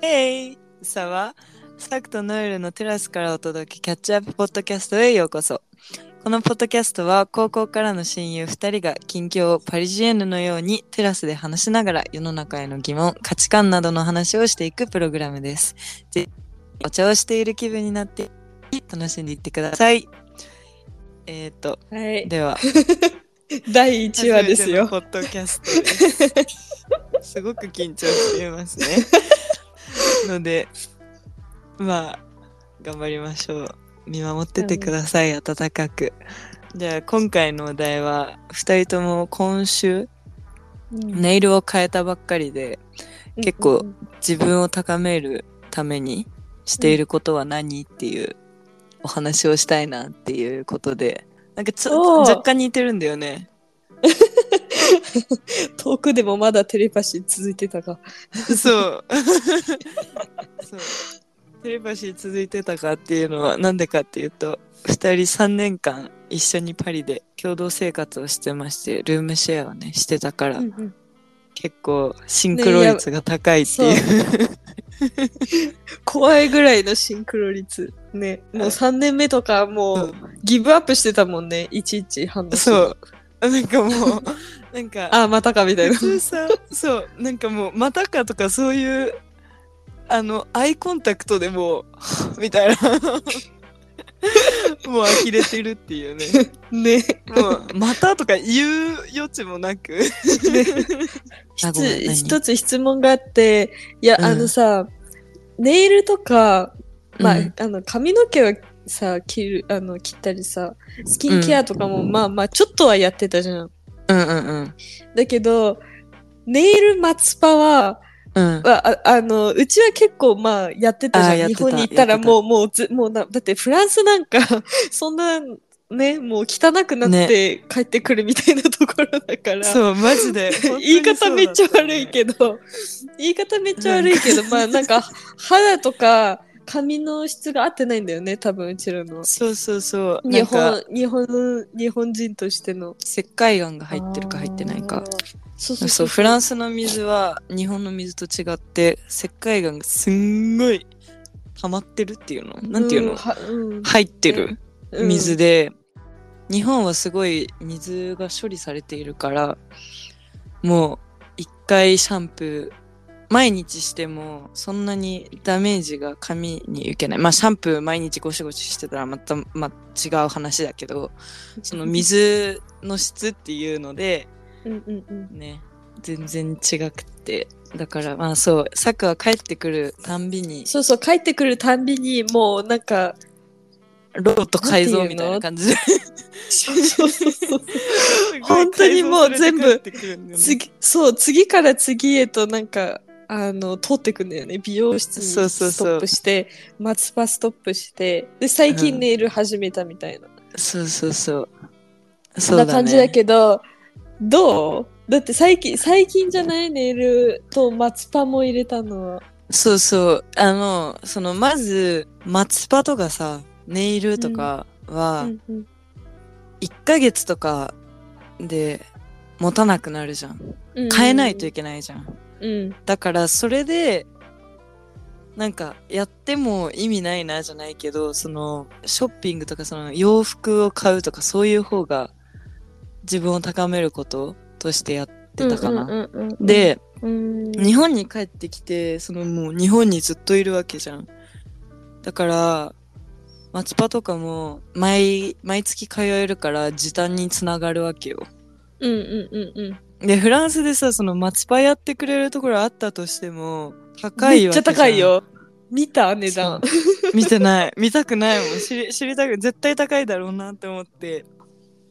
Hey! さは、サクとノエルのテラスからお届けキャッチアップポッドキャストへようこそ。このポッドキャストは高校からの親友2人が近況をパリジエンヌのようにテラスで話しながら世の中への疑問、価値観などの話をしていくプログラムです。ぜひお茶をしている気分になって楽しんでいってください。えっ、ー、と、はい。では、第1話ですよ。ポッドキャストです。すごく緊張していますね。ので、まあ、頑張りましょう。見守っててください、温かく。じゃあ、今回のお題は、2人とも今週、ネイルを変えたばっかりで、結構自分を高めるためにしていることは何っていうお話をしたいなっていうことで、なんかちょおー若干似てるんだよね。遠くでもまだテレパシー続いてたか。そう。そう。テレパシー続いてたかっていうのはなんでかっていうと、二人3年間一緒にパリで共同生活をしてまして、ルームシェアをね、してたから、結構シンクロ率が高いっていう。怖いぐらいのシンクロ率。ね。もう3年目とかもそううギブアップしてたもんね。いちいち反そう。なんかもう、なんか、あ、またかみたいな普。通さ、そう、なんかもう、またかとかそういう、あの、アイコンタクトでもう、みたいな。もう呆れてるっていうね。ね。もう、またとか言う余地もなく。一つ質問があって、いや、うんあのさ、ネイルとか、まあ、うんあの、髪の毛はさ、切る、あの、切ったりさ、スキンケアとかも、まあまあ、ちょっとはやってたじゃん。うんうんうん。だけど、ネイル松パは、うん。あああの、うちは結構まあやってたじゃん。日本に行ったらもう、もうず、もうな、だってフランスなんか、そんな、ね、もう汚くなって帰ってくるみたいなところだから。そう、マジで。言い方めっちゃ悪いけど、言い方めっちゃ悪いけど、まあなんか肌とか髪の質が合ってないんだよね、多分うちらの。そうそうそう。な日本、日本、日本人としての。石灰岩が入ってるか入ってないか。そうそうそう、フランスの水は日本の水と違って、石灰岩がすんごい溜まってるっていうのなんていうの、んはうん入ってるうん水で、日本はすごい水が処理されているから、もう一回シャンプー、毎日してもそんなにダメージが髪に受けない。まあシャンプー毎日ゴシゴシしてたらまた、まあ、違う話だけど、その水の質っていうので、うんうんうん。ね、全然違くて。だからまあそう、サクは帰ってくるたんびに、そうそう、帰ってくるたんびに、もうなんか、ロボット改造みたいな感じで。そうそうそうそう。本当にもう全部次次、そう、次から次へとなんか、あの、通ってくんだよね。美容室にそうそうそうストップして、松葉ストップして、で、最うん近ネイル始めたみたいな。そうそうそう。そん。な感じだけど、どう？だって最近、最近じゃない？ネイルと松葉も入れたのは。そうそう。あの、その、まず、松葉とかさ、ネイルとかはう、んうん1ヶ月とかで持たなくなるじゃん。変えないといけないじゃん。うん。だから、それで、なんか、やっても意味ないなじゃないけど、その、ショッピングとか、その、洋服を買うとか、そういう方が、自分を高めることとしてやってたかな。で、うん、日本に帰ってきて、そのもう日本にずっといるわけじゃん。だから、松葉とかも毎、毎月通えるから時短につながるわけよ。うんうんうんうん。で、フランスでさ、その松葉やってくれるところあったとしても、高いわけじゃん。めっちゃ高い。よ。見た値段。見てない。見たくないもん。知り、知りたく、絶対高いだろうなって思って。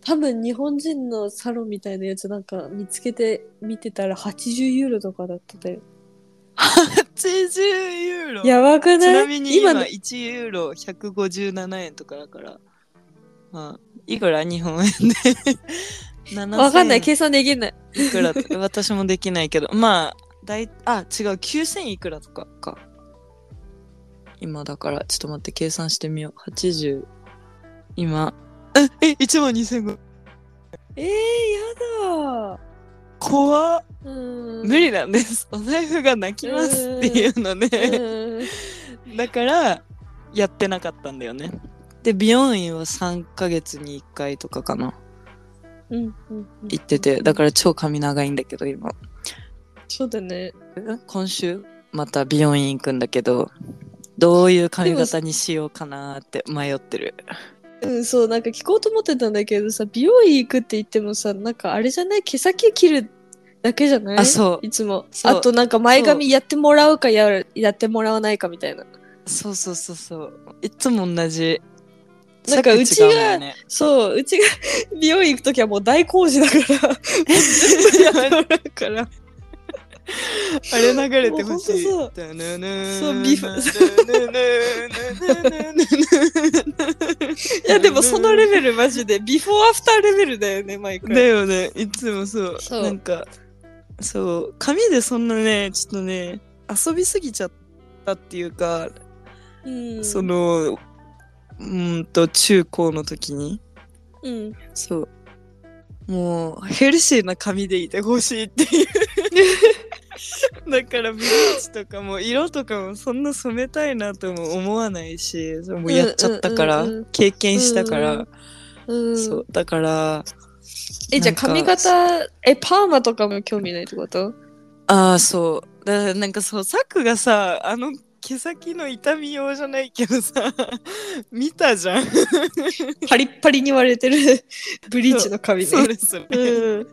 多分日本人のサロンみたいなやつなんか見つけて見てたら80ユーロとかだったで。80ユーロ？やばくちない？なみに今の1ユーロ157円とかだから。まあ、いくら日本円で？7000わかんない。計算できない。いくら私もできないけど。まあ、だい、あ、違う。9000いくらとかか。今だから、ちょっと待って、計算してみよう。80。今。え、え、1万2500。えー、やだ怖っうん無理なんですお財布が泣きますっていうのねうんだからやってなかったんだよねで美容院は3ヶ月に1回とかかな。うんうんうん。行っててだから超髪長いんだけど今。そうだね。今週？また美容院行くんだけどどういう髪型にしようかなって迷ってる。うんそうなんか聞こうと思ってたんだけどさ美容院行くって言ってもさなんかあれじゃない？毛先切るだけじゃない？あそう。いつも。あとなんか前髪やってもらうかやるやってもらわないかみたいな。そう。そうそうそう。いつも同じなんかうちがね。そううちが美容院行く時はもう大工事だから全部やってもらうから。あれ流れてほしい。そうビフ。いやでもそのレベルマジでビフォーアフターレベルだよね毎回。だよね、いつもそう。そう。なんか、そう、髪でそんなね、ちょっとね、遊びすぎちゃったっていうか、うん。その、うーんと、中高の時に、うんそう。もう、ヘルシーな髪でいてほしいっていう。だから、ブリーチとかも、色とかもそんな染めたいなとも思わないし、もうやっちゃったから、うんうんうんうん経験したから、うんうんそう。だから、えじゃあ髪型えパーマとかも興味ないってこと？ああ、そう。だからなんかそう、サクがさ、あの毛先の痛み用じゃないけどさ、見たじゃん。パリッパリに割れてる ブリーチの髪ねそうですよね。うん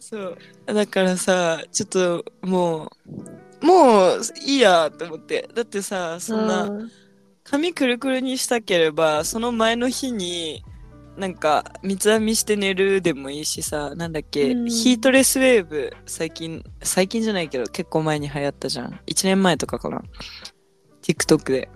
そう。だからさ、ちょっともう、もういいやと思って。だってさ、そんな、髪くるくるにしたければ、その前の日に、なんか、三つ編みして寝るでもいいしさ、なんだっけ、うんヒートレスウェーブ、最近、最近じゃないけど、結構前に流行ったじゃん。1年前とかかな。TikTok で。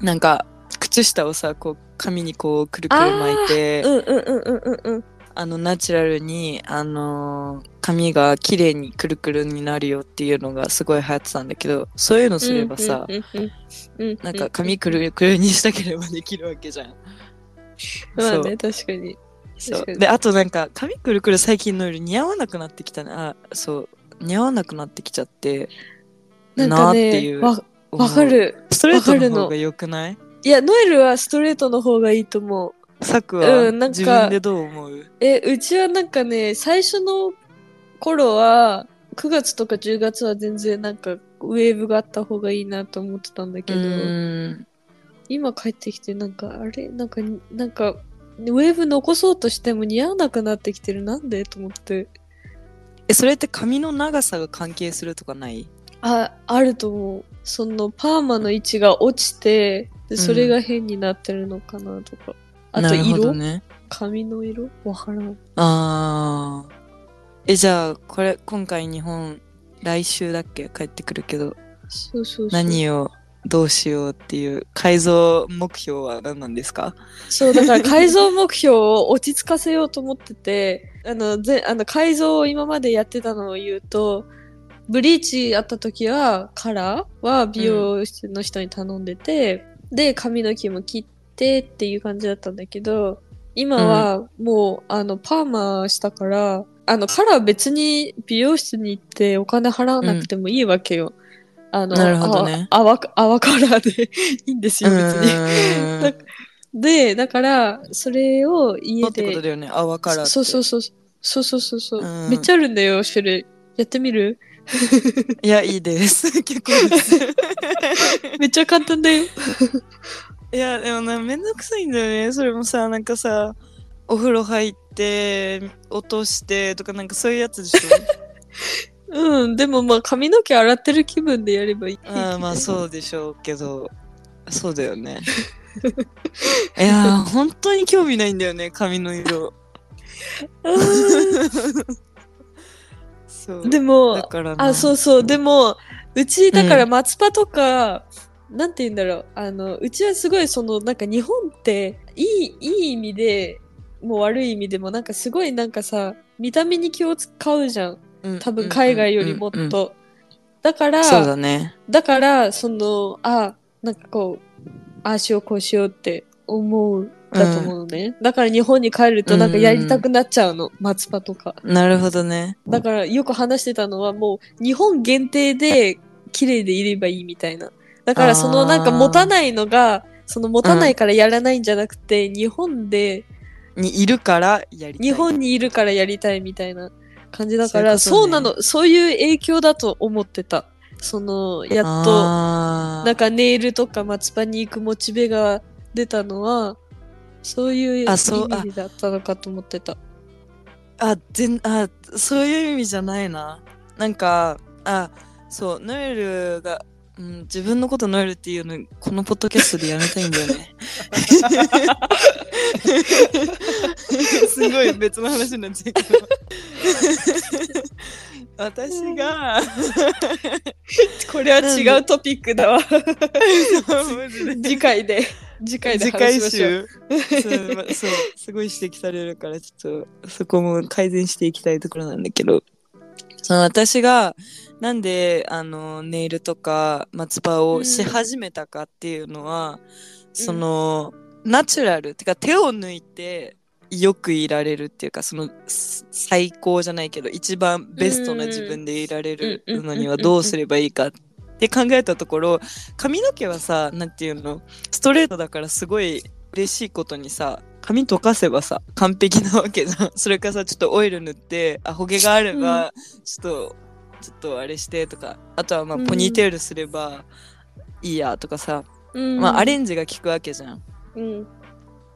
なんか、靴下をさ、こう、髪にこう、くるくる巻いて、うんうんうんうんうんうんあの、ナチュラルに、あのー髪が綺麗にくるくるになるよっていうのがすごい流行ってたんだけど、そういうのすればさ、なんか髪くるくるにしたければできるわけじゃん。まあね確かに。そう。で、あとなんか、髪くるくる最近のより似合わなくなってきたな。あ、そう。似合わなくなってきちゃって、なんかなーっていう。ねわわか。る。ストレートのの方が良くない？いやノエルはストレートの方がいいと思う。サクはうんなんか自分でどう思う？えうちはなんかね最初の頃は9月とか10月は全然なんかウェーブがあった方がいいなと思ってたんだけど、うん今帰ってきてなんかあれ？なんかなんかウェーブ残そうとしても似合わなくなってきてるなんで？と思って。え、それって髪の長さが関係するとかない？ああると思う。そのパーマの位置が落ちてでそれが変になってるのかなとか、あとなるほ色、どね。髪の色？わからん。ああ。え、じゃあ、これ、今回日本、来週だっけ？帰ってくるけど、そうそうそう。何をどうしようっていう改造目標は何なんですか？そう、だから改造目標を落ち着かせようと思ってて、あの、ぜあの改造を今までやってたのを言うと、ブリーチやった時は、カラーは美容室の人に頼んでて、で、髪の毛も切ってっていう感じだったんだけど、今はもう、あの、パーマしたから、あの、カラー別に美容室に行ってお金払わなくてもいいわけよ。あの、なるほどねあわ、泡カラーで いいんですよ、別に。で、だから、それを家そうってことで。だよね。泡カラー。そうそうそう。そうそうそうそう、うんめっちゃあるんだよ、種類。やってみる？いや、いいです。結構です。めっちゃ簡単だよ。いや、でもな、めんどくさいんだよね。それもさ、なんかさ、お風呂入って、落としてとか、なんかそういうやつでしょ？うん、でもまあ髪の毛洗ってる気分でやればいい。あーまあそうでしょうけど、そうだよね。いやー、本当に興味ないんだよね、髪の色。そう。だでも、あ、そうそう、でも、うち、だから松葉とか、なんて言うんだろう。あの、うちはすごいその、なんか日本って、いい、いい意味で、もう悪い意味でも、なんかすごいなんかさ、見た目に気を使うじゃん。うん多分海外よりもっうんうんうんと。だから、そうだね。だから、その、あ、なんかこう、ああしようこうしようって思うだと思うのね。だから日本に帰るとなんかやりたくなっちゃうの。松葉とか。なるほどね。だからよく話してたのはもう日本限定で綺麗でいればいいみたいな。だからそのなんか持たないのが、その持たないからやらないんじゃなくて、日本で、にいるからやりたい。日本にいるからやりたいみたいな感じだから、そうねなの、そういう影響だと思ってた。その、やっと、なんかネイルとか松葉に行くモチベが出たのは、そういう意味だったのかと思ってた。あ、全、あ、そういう意味じゃないな。なんか、あ、そう、ノエルが、うん、自分のことノエルっていうの、このポッドキャストでやめたいんだよね。すごい別の話になっちゃうけど。私が、これは違うトピックだわ。次回で、次回で次回話しましょう。週そう,、まそうすごい指摘されるからちょっとそこも改善していきたいところなんだけどその私がなんであのネイルとか松葉をし始めたかっていうのは、その、ナチュラルってか手を抜いてよくいられるっていうかそのす最高じゃないけど一番ベストな自分でいられるのにはどうすればいいかって考えたところ髪の毛はさなんていうのストレートだからすごい嬉しいことにさ髪溶かせばさ完璧なわけじゃん。それからさちょっとオイル塗ってあほげがあればちょっと、ちょっとあれしてとかあとはまあうん。ポニーテールすればいいやとかさ、うん。まあアレンジが効くわけじゃん。うん。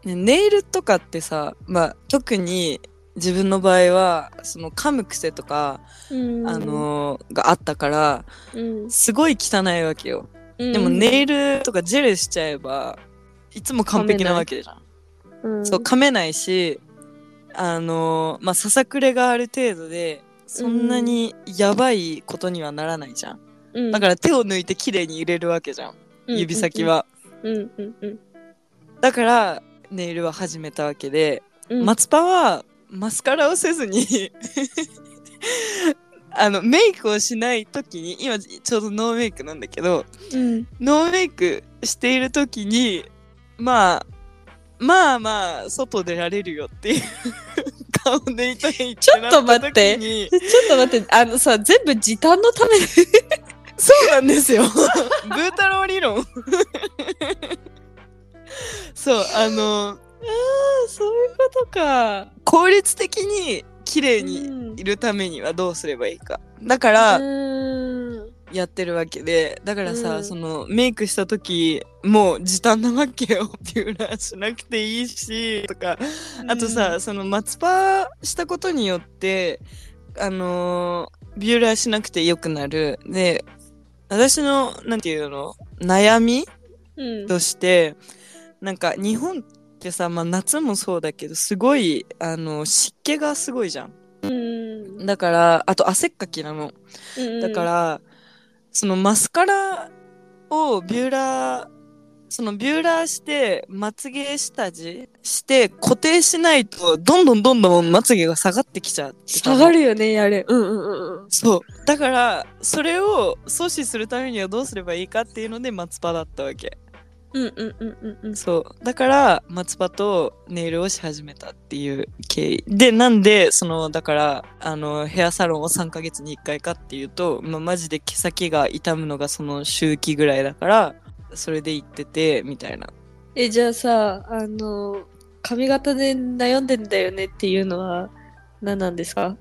ねネイルとかってさ、まあ、特に自分の場合はその噛む癖とか、うん。あ、のーがあったからうん、すごい汚いわけよ、ででも、ネイルとかジェルしちゃえばいつも完璧なわけじゃん、うん、そう噛めないしあのーまあささくれがある程度でそんなにやばいことにはならないじゃん、うん、だから手を抜いて綺麗に入れるわけじゃん。指先は、うん。うんうん。だからネイルは始めたわけでうん、松葉はマスカラをせずに あのメイクをしない時に今ちょうどノーメイクなんだけどうん、ノーメイクしている時にまあまあまあ外出られるよっていう顔でいたいちょっと待って。ちょっと待って、あのさ、全部時短のためそうなんですよ。ブー太郎理論。そうあのああ、そういうことか。効率的に綺麗にうん。いるためにはどうすればいいか。だから、うんやってるわけでだからさ、うん。そのメイクした時もう時短なわけよビューラーしなくていいしとかあとさ、その松葉したことによってあのービューラーしなくてよくなる。で私のなんていうの悩みうん、としてなんか日本ってさ、まあ、夏もそうだけどすごいあの湿気がすごいじゃん。うん、だからあと汗っかきなの。うん、だから、そのマスカラをビューラーそのビューラーしてまつげ下地して固定しないとどんどんどんどんまつげが下がってきちゃう下がるよね、やれ。うんうんうんうん。そうだからそれを阻止するためにはどうすればいいかっていうので松葉だったわけうんうんうんうんうん。そう。だから松葉とネイルをし始めたっていう経緯。でなんでそのだからあのヘアサロンを3ヶ月に1回かっていうと、まあ、マジで毛先が痛むのがその周期ぐらいだからそれで行っててみたいな。え、じゃあさ、あの、髪型で悩んでんだよねっていうのは何なんですか？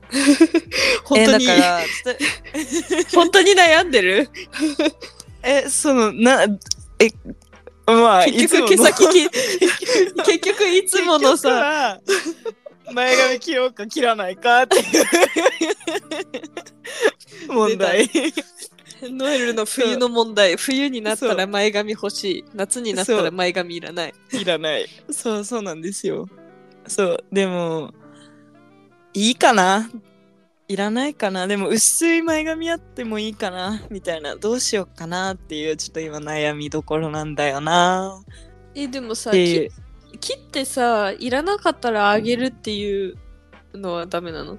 本当に、えだから 本当に悩んでる？えそのなえまあ結局毛先き、結局いつものさ、さ前髪切ろうか切らないかっていう 問題ノエルの冬の問題。冬になったら前髪欲しい。夏になったら前髪いらない。いらない。そうそうなんですよ。そう、でも、いいかないらないかな。でも薄い前髪あってもいいかな。みたいな。どうしようかなっていうちょっと今悩みどころなんだよな。え、でもさ。切ってさ、いらなかったらあげるっていうのはダメなの？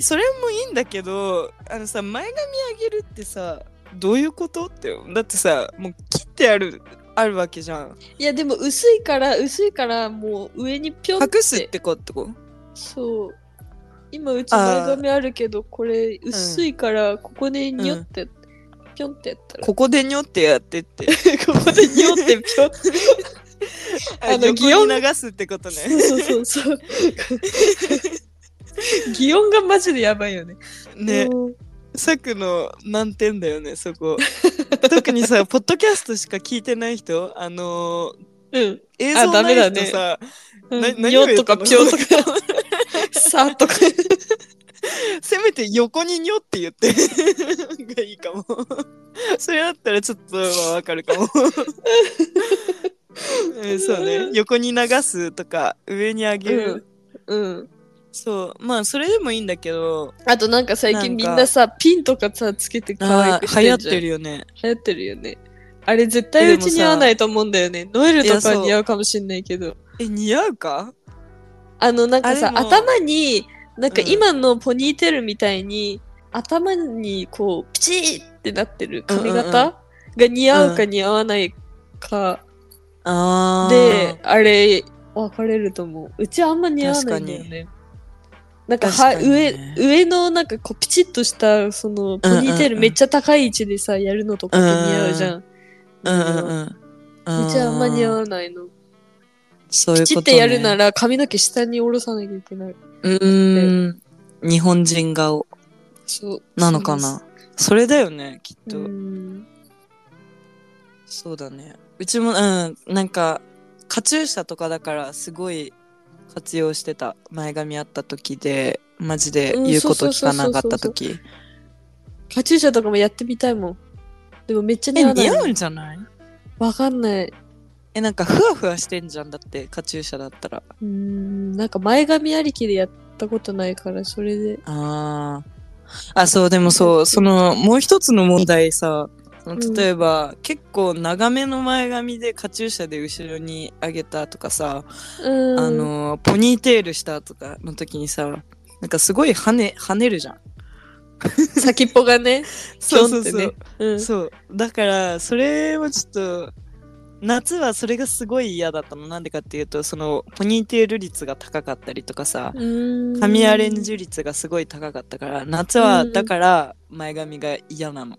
それもいいんだけど、あのさ、前髪あげるってさ、どういうことってだってさもう切ってあるあるわけじゃん。いやでも薄いから薄いからもう上にぴょんって隠すってこと？こそう今うち前髪あるけどこれ薄いからここでにょって、ぴょんってやったら。ここでにょってやってってここでにょってぴょんあのあの擬音流すってことね。そうそうそう。擬音がマジでやばいよね。ね。う。んサクの難点だよねそこ。特にさ ポッドキャストしか聞いてない人あのーうん。映あ像ない人さ、うん。な何にょとかを言ったのぴょんとかさとか。せめて横ににょって言って。がいいかも。それだったらちょっとはわかるかも。えーそうね。横に流すとか上に上げる、うん。そう。まあそれでもいいんだけど。あとなんか最近みんなさピンとかさつけて可愛あくしー流行ってるよね。流行ってるよね。あれ絶対うち似合わないと思うんだよね。ノエルとか似合うかもしんないけど。え似合うか？あのなんかさ頭になんかうん。今のポニーテールみたいに、頭にこうピチーってなってる髪うんうんうん。型が似合うか似合わないかあー。で、あれ分かれると思う。うちあんま似合わないんだよね。なんかは確かに上ね。上のなんかこうピチッとしたそのポニーテールめっちゃ高い位置でさやるのとかって似合うじゃん。うんうんうんうちあんま似合うわないの。そういうこと、ね、ピチってやるなら髪の毛下に下ろさなきゃいけない。うーん日本人顔そう。なのかな？それだよねきっと、そうだねうちもうんなんかカチューシャとかだからすごい活用してた前髪あった時でマジで言うこと聞かなかった時カチューシャとかもやってみたいもん。でもめっちゃ似合わない。え似合うんじゃない？わかんない。えなんかふわふわしてんじゃんだってカチューシャだったらうーん、なんか前髪ありきでやったことないから、それで。あーあそうでもそうそのもう一つの問題さ例えば、結構長めの前髪でカチューシャで後ろに上げたとかさ、うん。あ、のポニーテールしたとかの時にさなんかすごい跳ね跳ねるじゃん先っぽがね。そうそうそう、うん。そうだからそれはちょっと夏はそれがすごい嫌だったの。なんでかっていうとそのポニーテール率が高かったりとかさ、髪アレンジ率がすごい高かったから夏はだから前髪が嫌なの、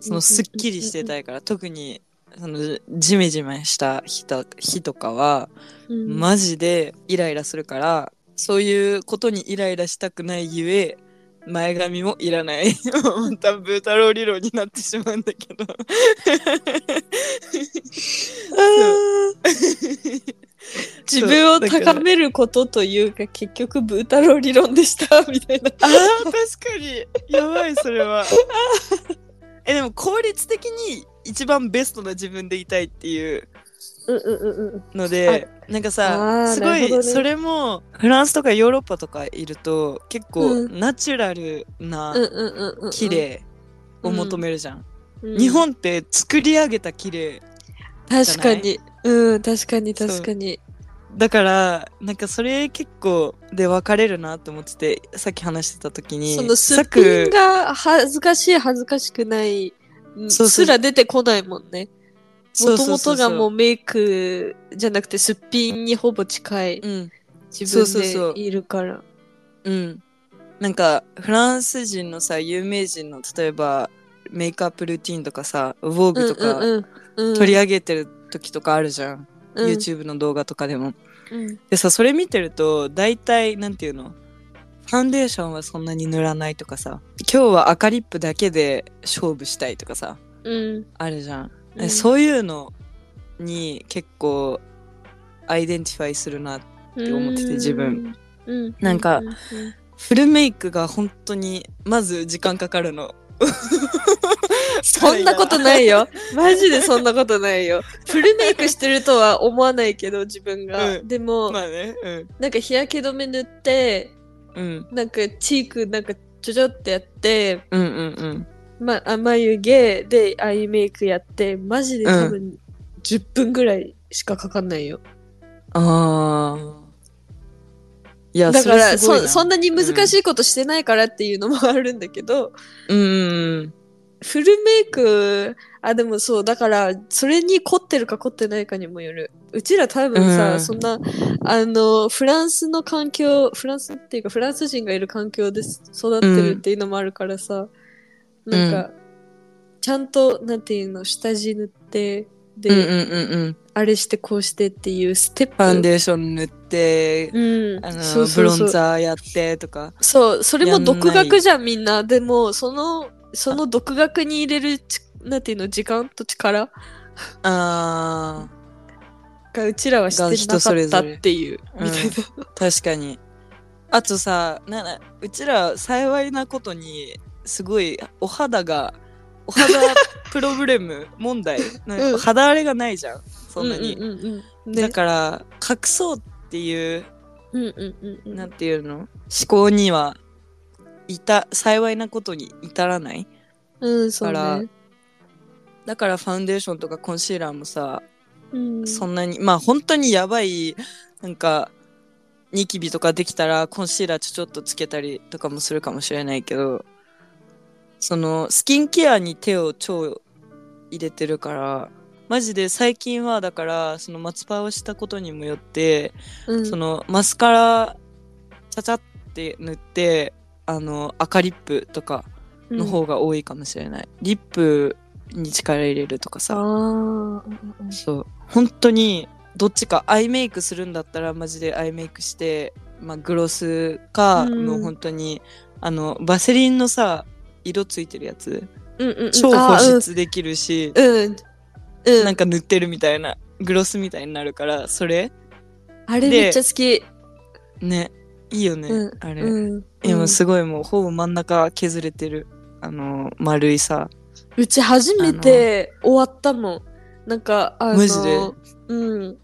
そのすっきりしてたいから特にそのジメジメした日と日とかはうん。マジでイライラするからそういうことにイライラしたくないゆえ前髪もいらない。またブー太郎理論になってしまうんだけど。自分を高めることというか結局ブー太郎理論でした みたいな。あー確かに。やばいそれは。えでも効率的に一番ベストな自分でいたいっていうのでなんかあさーすごいそれもフランスとかヨーロッパとかいると結構うん。ナチュラルな綺麗を求めるじゃん、うん。日本って作り上げた綺麗確かに。うん確かに確かに。だからなんかそれ結構で分かれるなって思っててさっき話してた時にそのすっぴんが恥ずかしい恥ずかしくないすら出てこないもんねもともとがもうメイクじゃなくてすっぴんにほぼ近いうん。自分でいるから。うん。なんかフランス人のさ有名人の例えばメイクアップルーティンとかさ「Vogue」とかうんうんうん取り上げてる時とかあるじゃん、うん。YouTube の動画とかでも。うん。でさそれ見てると大体なんていうの？ファンデーションはそんなに塗らないとかさ。今日は赤リップだけで勝負したいとかさ。うん。あるじゃん、えうん。そういうのに結構 identify するなって思ってて自分。うん。なんかううフルメイクが本当にまず時間かかるの。そんなことないよ。マジでそんなことないよ。フルメイクしてるとは思わないけど自分が、うん。でも、まあね。うん。なんか日焼け止め塗ってうん。なんかチークなんかちょちょってやってうんうんうんまあ、眉毛でアイメイクやってマジで多分10分ぐらいしかかかんないよ、ああいやだからそそんなに難しいことしてないからっていうのもあるんだけど、うんうんうん。フルメイク、あ、でもそう、だから、それに凝ってるか凝ってないかにもよる。うちら多分さ、うん。そんな、あの、フランスの環境、フランスっていうか、フランス人がいる環境で育ってるっていうのもあるからさ、なんか、ちゃんと、なんていうの、下地塗って、で、うんうんうんうん。あれしてこうしてっていうステップ。ファンデーション塗って、うん、あのそうブロンザーやってとか。そう、それも独学じゃん、みんな。でも、その、その独学に入れるち、なんていうの、時間と力？あがうちらはしてなかったっていう、うんみたいな。ー確かに。あとさななうちら幸いなことにすごいお肌がお肌プロブレム問題。なん肌荒れがないじゃん。そんなに、うんうんうんうん。ね。だから隠そうっていううんうんうんうん。なんていうの？思考にはいた幸いなことに至らない。うん、そうからね。だからファンデーションとかコンシーラーもさ、うん、そんなにまあ本当にやばいなんかニキビとかできたらコンシーラーちょちょっとつけたりとかもするかもしれないけどそのスキンケアに手を超入れてるからマジで最近はだからその松葉をしたことにもよって、うん、そのマスカラちゃちゃって塗ってあの赤リップとかの方が多いかもしれない、リップに力入れるとかあさそう。本当にどっちかアイメイクするんだったらマジでアイメイクして、まあ、グロスか、うん。もう本当にあのバセリンのさ色ついてるやつ？うんうんうん。超保湿できるし、うん。うん。うんなんか塗ってるみたいなグロスみたいになるからそれ？であれめっちゃ好き。ねいいよね、うんあれ、うん。いやもううんすごいもうほぼ真ん中削れてるあの丸いさうち初めて終わったもん。なんか、あの、マジで？うん。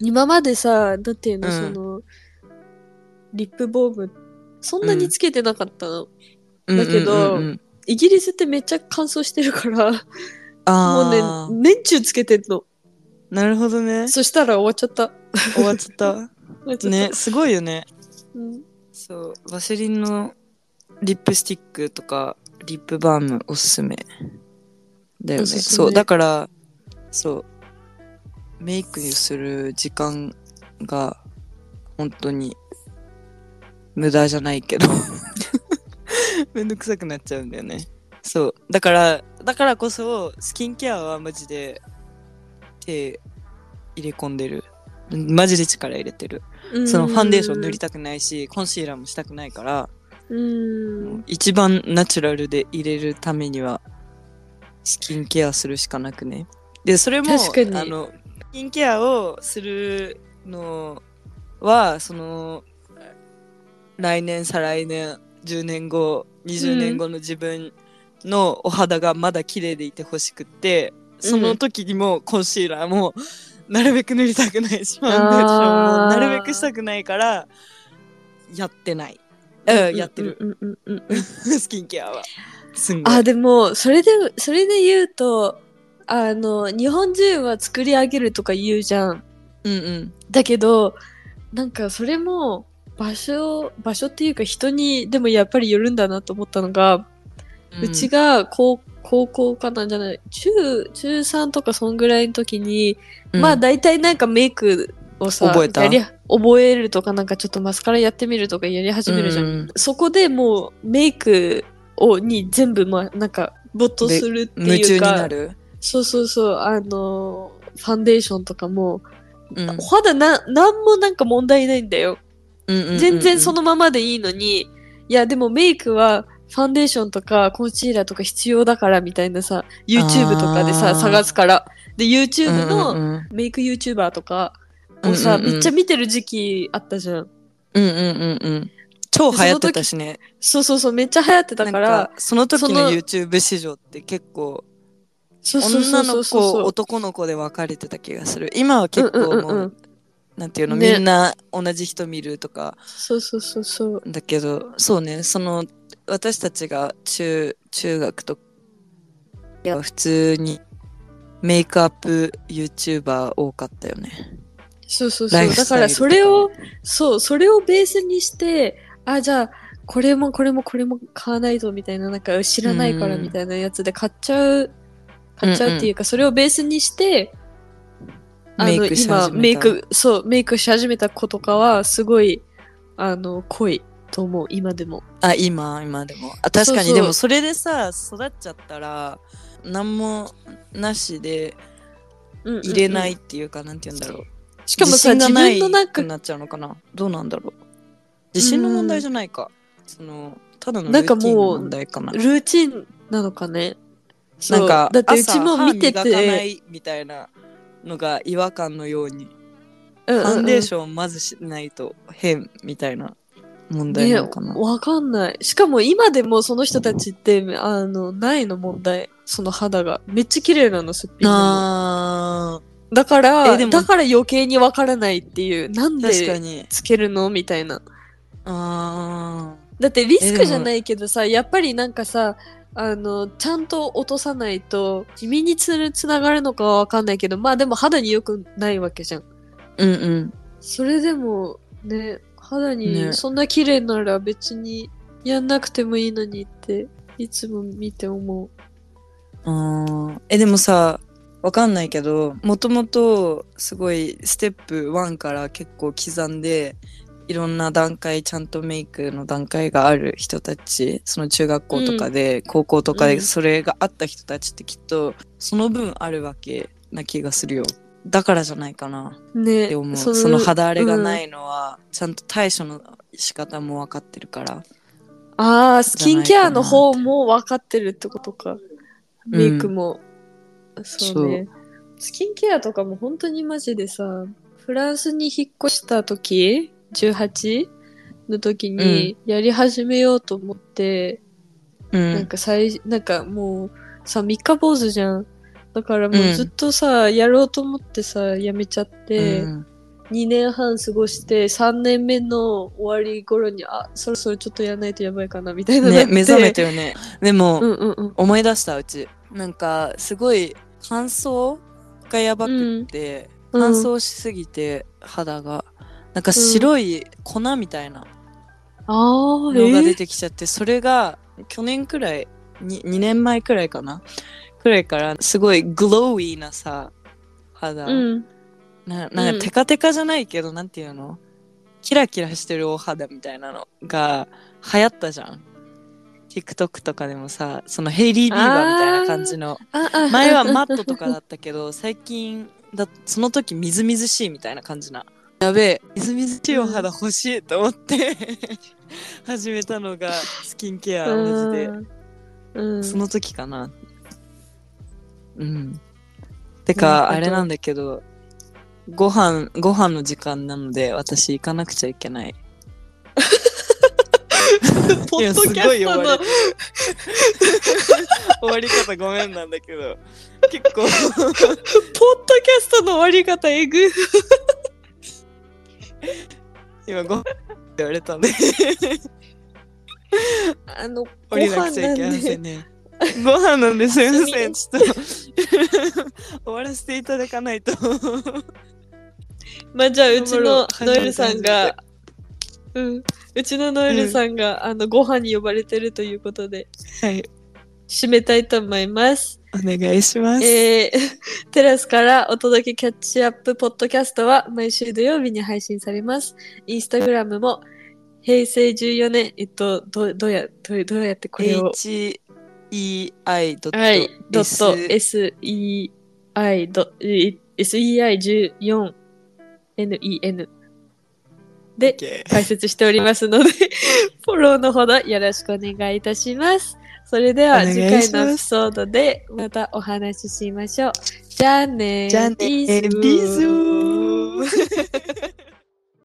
今までさ、なんていうの、うんその、リップボーム、そんなにつけてなかったの。だけどうんうんうん。うんイギリスってめっちゃ乾燥してるから、もうね、年中つけてんの。なるほどね。そしたら終わっちゃった。終わっちゃった。っった。ねすごいよね。うん。そう。バセリンのリップスティックとかリップバームおすすめ。だよね。そう。だからそう。メイクする時間が本当に無駄じゃないけど めんどくさくなっちゃうんだよね。そう。だからだからこそスキンケアはマジで手入れ込んでる。マジで力入れてる。そのファンデーション塗りたくないし、コンシーラーもしたくないから、うん。一番ナチュラルで入れるためには、スキンケアするしかなくね。で、それも、あの、スキンケアをするのは、その、来年、再来年、10年後、20年後の自分のお肌がまだ綺麗でいてほしくって、その時にもコンシーラーも、なるべく塗りたくないし、ファンデーションもなるべくしたくないから、やってない。うん、やってる。うんうんうんうん。スキンケアは。すんごい。あ、でも、それで、それで言うと、あの、日本人は作り上げるとか言うじゃん。うんうん。だけど、なんかそれも、場所、場所っていうか人にでもやっぱりよるんだなと思ったのが、うちが高高校かなんじゃない、中、中3とかそんぐらいの時に、うん、まあ大体なんかメイクをさ、覚えた？やり、覚えるとかなんかちょっとマスカラやってみるとかやり始めるじゃん。うんそこでもうメイクをに全部まあなんか没頭するっていうか。そうそうそう、あの、ファンデーションとかも、うんお肌な、なんもなんか問題ないんだよ。全然そのままでいいのに、いやでもメイクはファンデーションとかコンシーラーとか必要だからみたいなさ、YouTube とかでさ、探すから。で、YouTube うんのうんメイク YouTuber とかをさ、めっちゃ見てる時期あったじゃん。うんうんうんうん。超流行ってたしね。そうそうそう、めっちゃ流行ってたからか、その時の YouTube 市場って結構女の子男の子で分かれてた気がする今は結構もう,、なんていうの、ね。みんな同じ人見るとか。そうそうそうそう。だけどそうねその私たちが中中学といや普通にメイクアップ YouTuber 多かったよね。そうそうそう。だからそれを、そう、それをベースにして、あ、じゃあ、これもこれもこれも買わないとみたいな、なんか知らないからみたいなやつで買っちゃう、買っちゃうっていうか、それをベースにして、メイクし今、始めた。メイク、そう、メイクし始めた子とかは、すごい、あの、濃いと思う、今でも。あ今今でも。あ確かに。でもそれでさ育っちゃったら何もなしで入れないっていうか、なんて言うんだろう。しかもさ、自分のなんかく、なっちゃうのかな。どうなんだろう。自信の問題じゃないか、そのただのルなんかーティンのもう問題かな。ルーチンなのかね。なんかだってうちも見てて、いみたいなのが違和感のように、フファンデーョションをまずしないと変みたいな問題なのかな、ね、わかんない。しかも今でもその人たちって、あの、ないの問題。その肌が。めっちゃ綺麗なの、すっぴん。あだから、だから余計にわからないっていう。なんでにつけるの？みたいな。あだってリスクじゃないけどさ、やっぱりなんかさ、あの、ちゃんと落とさないと、君につるつながるのかはわかんないけど、まあでも肌に良くないわけじゃん。ーうんうんそれでも、ね、肌ねにそんな綺麗なら別にやんなくてもいいのにって、いつも見て思う。あーえでもさわかんないけどもともとすごいステップ1から結構刻んでいろんな段階ちゃんとメイクの段階がある人たちその中学校とかで、高校とかうん。でそれがあった人たちってきっとその分あるわけな気がするよ。だからじゃないかな。ねって思う。その肌荒れがないのは、ちゃんと対処の仕方も分かってるから。ああ、スキンケアの方も分かってるってことか。メイクも。そうね。スキンケアとかも本当にマジでさ、フランスに引っ越した時、18の時にやり始めようと思って、うん。なんか最、なんかもうさ、三日坊主じゃん。だからもううん。ずっとさ、やろうと思ってさ、やめちゃって、うん。2年半過ごして、3年目の終わり頃に、あ、そろそろちょっとやらないとやばいかな、みたいな。ね目覚めてるね。でも、うんうんうん。思い出したうち。なんかすごい乾燥がやばくって、うん。乾燥しすぎて肌がなんか白い粉みたいなのがえ出てきちゃって、それが去年くらいに2年前くらいかな。くらいからすごいグローイーなさ肌、うん。ななんうん。かテカテカじゃないけど、なんていうの？キラキラしてるお肌みたいなのが流行ったじゃん。TikTok とかでもさそのヘイリー・ビーバーみたいな感じの。前はマットとかだったけど最近だその時みずみずしいみたいな感じなやべえみずみずしいお肌欲しいと思って 始めたのがスキンケアマジで。うん。その時かな。うん。てかあれなんだけどご飯ご飯の時間なので私行かなくちゃいけない。ポッドキャストの 終わり方ごめんなんだけど結構。ポッドキャストの終わり方えぐ。今ご飯って言われたんであの、ご降りな飯くちゃいけまなんで。せんね。ご飯なんですいません。ちょっと 終わらせていただかないと。まあじゃあ、うちのノエルさんが、うん。うちのノエルさんが、あの、ご飯に呼ばれてるということで、はい。締めたいと思います。お願いします。えー、テラスからお届けキャッチアップポッドキャストは毎週土曜日に配信されます。インスタグラムも平成14年、えっと、どどうや、どうどうやってこれを、HEI ドットはい、ドット S SEI ド、え SEI14NEN で解説しておりますので、フォローのほどよろしくお願いいたします。それでは次回のエピソードでまたお話ししましょう。じゃあね。じゃあね。ビズー。